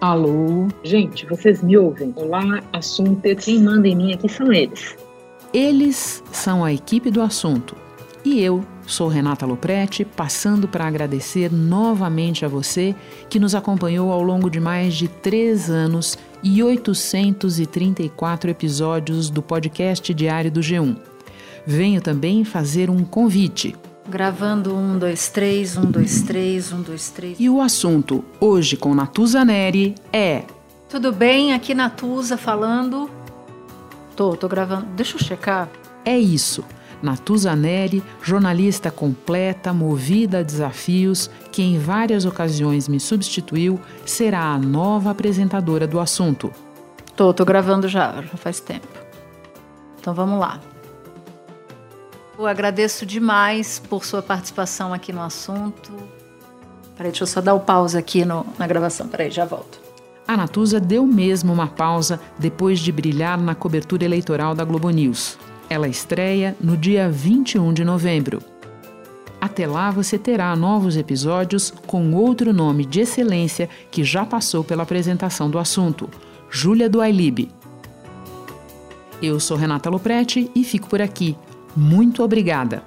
Alô? Gente, vocês me ouvem? Olá, assunto. Quem manda em mim aqui são eles. Eles são a equipe do assunto. E eu sou Renata Loprete, passando para agradecer novamente a você que nos acompanhou ao longo de mais de três anos e 834 episódios do podcast Diário do G1. Venho também fazer um convite. Gravando um, dois, três, um, dois, três, um, dois, três. E o assunto hoje com Natuza Neri é. Tudo bem? Aqui Natuza falando. Tô, tô gravando. Deixa eu checar. É isso. Natuza Neri, jornalista completa, movida a desafios, que em várias ocasiões me substituiu, será a nova apresentadora do assunto. Tô, tô gravando já, já faz tempo. Então vamos lá. Eu agradeço demais por sua participação aqui no assunto. Peraí, deixa eu só dar o pause aqui no, na gravação. Peraí, já volto. A Natuza deu mesmo uma pausa depois de brilhar na cobertura eleitoral da Globo News. Ela estreia no dia 21 de novembro. Até lá você terá novos episódios com outro nome de excelência que já passou pela apresentação do assunto, Júlia do Ailib. Eu sou Renata Loprete e fico por aqui. Muito obrigada!